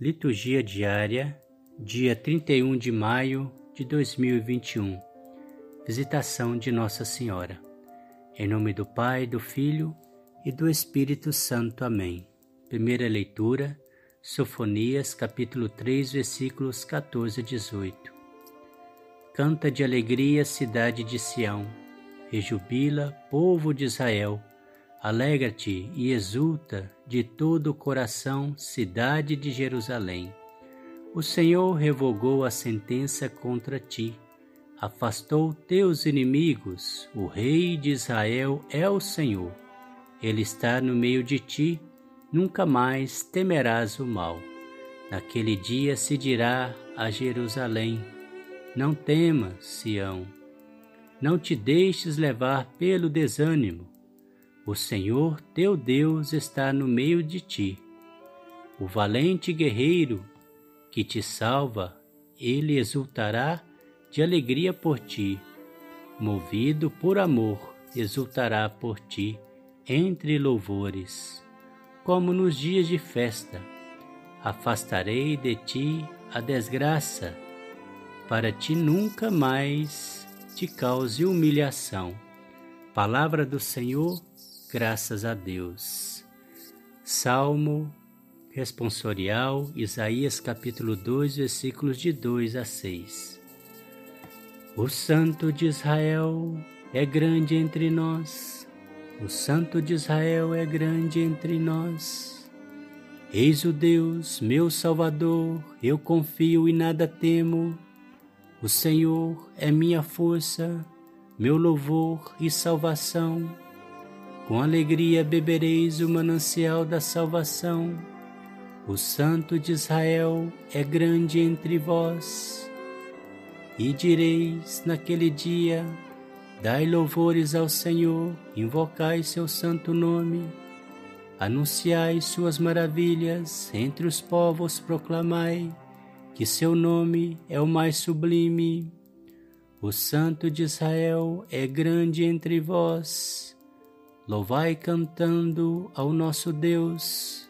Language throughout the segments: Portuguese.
Liturgia diária, dia 31 de maio de 2021. Visitação de Nossa Senhora. Em nome do Pai, do Filho e do Espírito Santo. Amém. Primeira leitura, Sofonias, capítulo 3, versículos 14 a 18. Canta de alegria, cidade de Sião, rejubila, povo de Israel Alegra-te e exulta de todo o coração, cidade de Jerusalém. O Senhor revogou a sentença contra ti, afastou teus inimigos, o Rei de Israel é o Senhor. Ele está no meio de ti, nunca mais temerás o mal. Naquele dia se dirá a Jerusalém: Não temas, Sião, não te deixes levar pelo desânimo o Senhor teu Deus está no meio de ti. O valente guerreiro que te salva, ele exultará de alegria por ti. Movido por amor, exultará por ti entre louvores. Como nos dias de festa, afastarei de ti a desgraça, para ti nunca mais te cause humilhação. Palavra do Senhor graças a Deus. Salmo responsorial, Isaías capítulo 2, versículos de 2 a 6. O Santo de Israel é grande entre nós, o Santo de Israel é grande entre nós. Eis o Deus, meu Salvador, eu confio e nada temo. O Senhor é minha força, meu louvor e salvação. Com alegria bebereis o manancial da salvação. O Santo de Israel é grande entre vós. E direis naquele dia: Dai louvores ao Senhor, invocai seu santo nome. Anunciai suas maravilhas, entre os povos proclamai que seu nome é o mais sublime. O Santo de Israel é grande entre vós Louvai cantando ao nosso Deus,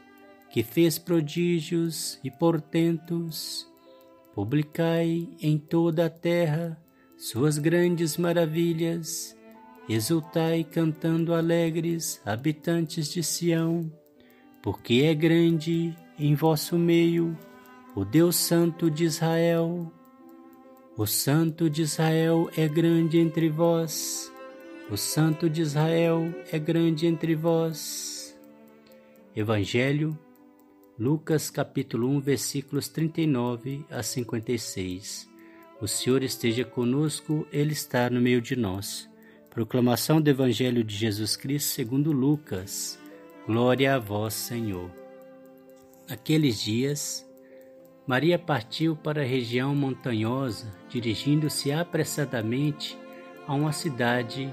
que fez prodígios e portentos. Publicai em toda a terra suas grandes maravilhas. Exultai cantando alegres, habitantes de Sião, porque é grande em vosso meio o Deus Santo de Israel. O Santo de Israel é grande entre vós o Santo de Israel é grande entre vós. Evangelho, Lucas capítulo 1, versículos 39 a 56. O Senhor esteja conosco, Ele está no meio de nós. Proclamação do Evangelho de Jesus Cristo segundo Lucas. Glória a vós, Senhor. Naqueles dias, Maria partiu para a região montanhosa, dirigindo-se apressadamente a uma cidade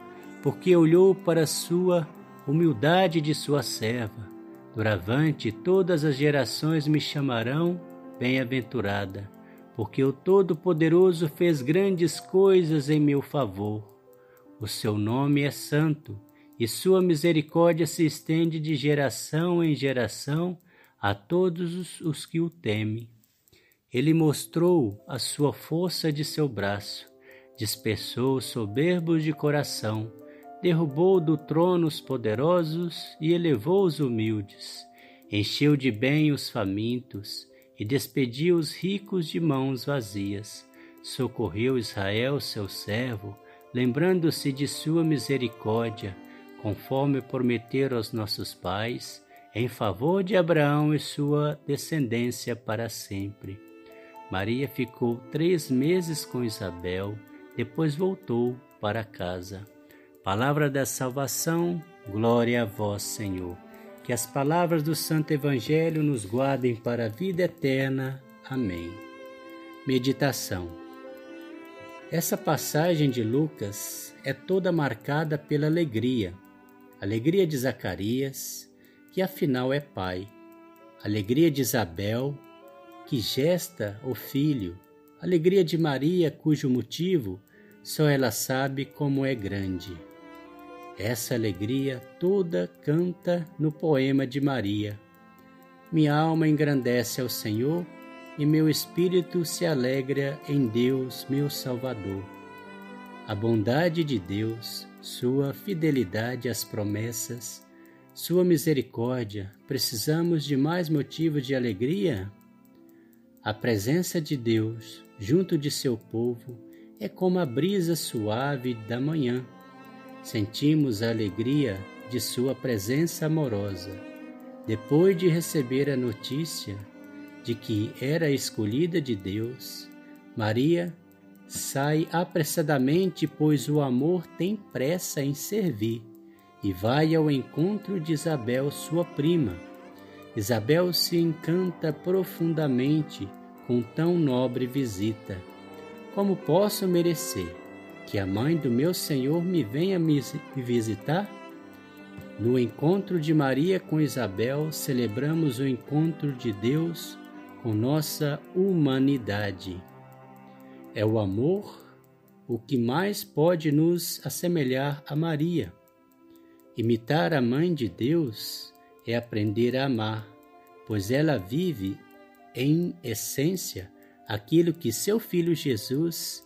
porque olhou para a sua humildade de sua serva. Doravante todas as gerações me chamarão bem-aventurada, porque o Todo-Poderoso fez grandes coisas em meu favor. O seu nome é santo, e sua misericórdia se estende de geração em geração a todos os que o temem. Ele mostrou a sua força de seu braço, dispersou os soberbos de coração, derrubou do trono os poderosos e elevou os humildes, encheu de bem os famintos e despediu os ricos de mãos vazias. socorreu Israel, seu servo, lembrando-se de sua misericórdia, conforme prometeu aos nossos pais, em favor de Abraão e sua descendência para sempre. Maria ficou três meses com Isabel, depois voltou para casa. Palavra da salvação, glória a vós, Senhor. Que as palavras do Santo Evangelho nos guardem para a vida eterna. Amém. Meditação. Essa passagem de Lucas é toda marcada pela alegria. Alegria de Zacarias, que afinal é pai. Alegria de Isabel, que gesta o filho. Alegria de Maria, cujo motivo só ela sabe como é grande. Essa alegria toda canta no poema de Maria. Minha alma engrandece ao Senhor e meu espírito se alegra em Deus, meu Salvador. A bondade de Deus, sua fidelidade às promessas, sua misericórdia, precisamos de mais motivos de alegria? A presença de Deus junto de seu povo é como a brisa suave da manhã sentimos a alegria de Sua presença amorosa. Depois de receber a notícia de que era escolhida de Deus, Maria sai apressadamente, pois o amor tem pressa em servir, e vai ao encontro de Isabel, sua prima. Isabel se encanta profundamente com tão nobre visita. Como posso merecer? Que a mãe do meu Senhor me venha me visitar? No encontro de Maria com Isabel, celebramos o encontro de Deus com nossa humanidade. É o amor o que mais pode nos assemelhar a Maria. Imitar a Mãe de Deus é aprender a amar, pois ela vive, em essência, aquilo que seu Filho Jesus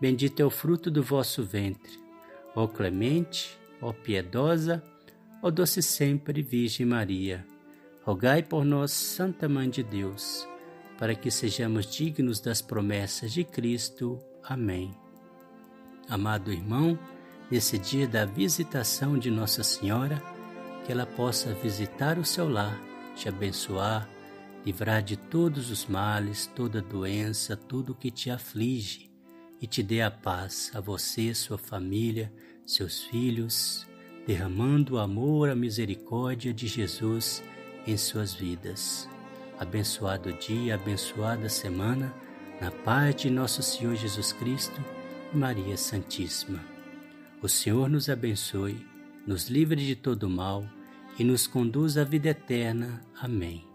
Bendito é o fruto do vosso ventre. Ó clemente, ó piedosa, ó doce sempre Virgem Maria, rogai por nós, Santa Mãe de Deus, para que sejamos dignos das promessas de Cristo. Amém. Amado irmão, nesse dia da visitação de Nossa Senhora, que ela possa visitar o seu lar, te abençoar, livrar de todos os males, toda doença, tudo que te aflige e te dê a paz a você, sua família, seus filhos, derramando o amor, a misericórdia de Jesus em suas vidas. Abençoado dia, abençoada semana, na paz de nosso Senhor Jesus Cristo e Maria Santíssima. O Senhor nos abençoe, nos livre de todo mal e nos conduz à vida eterna. Amém.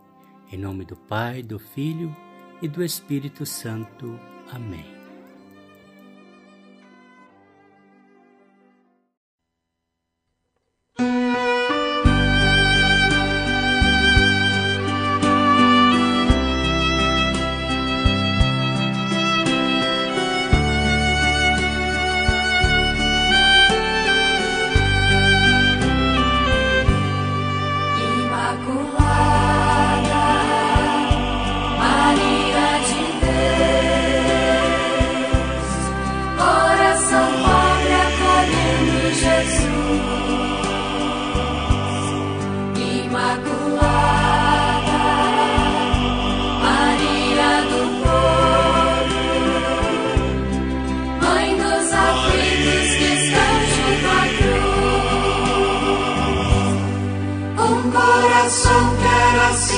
Em nome do Pai, do Filho e do Espírito Santo. Amém.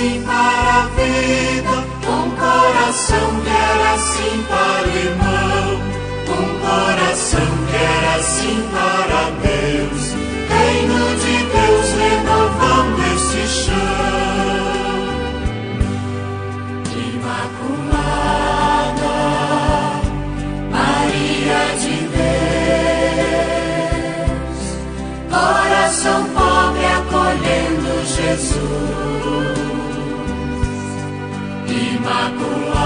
Assim para a vida, um coração quer assim para o irmão, Jesus, Imaculada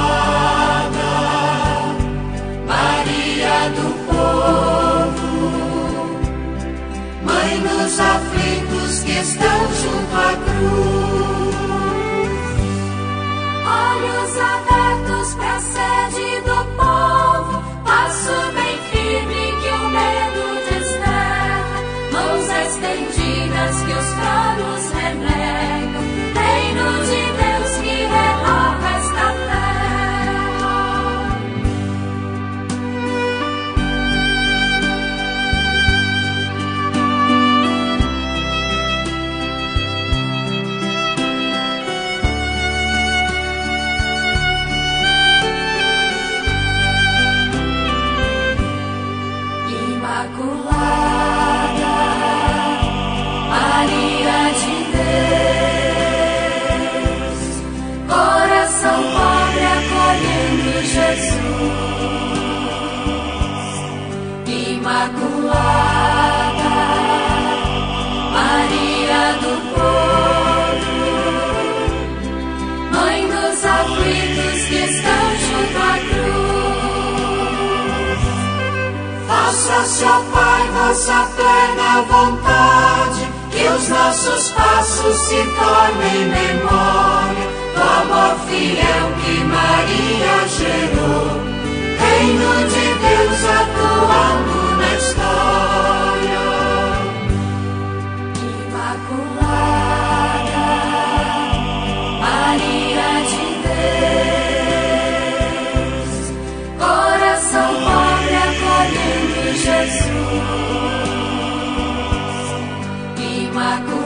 Maria do povo, Mãe dos aflitos que estão junto à cruz. Seja, Pai, vossa plena vontade, que os nossos passos se tornem memória do amor fiel que Maria. uma.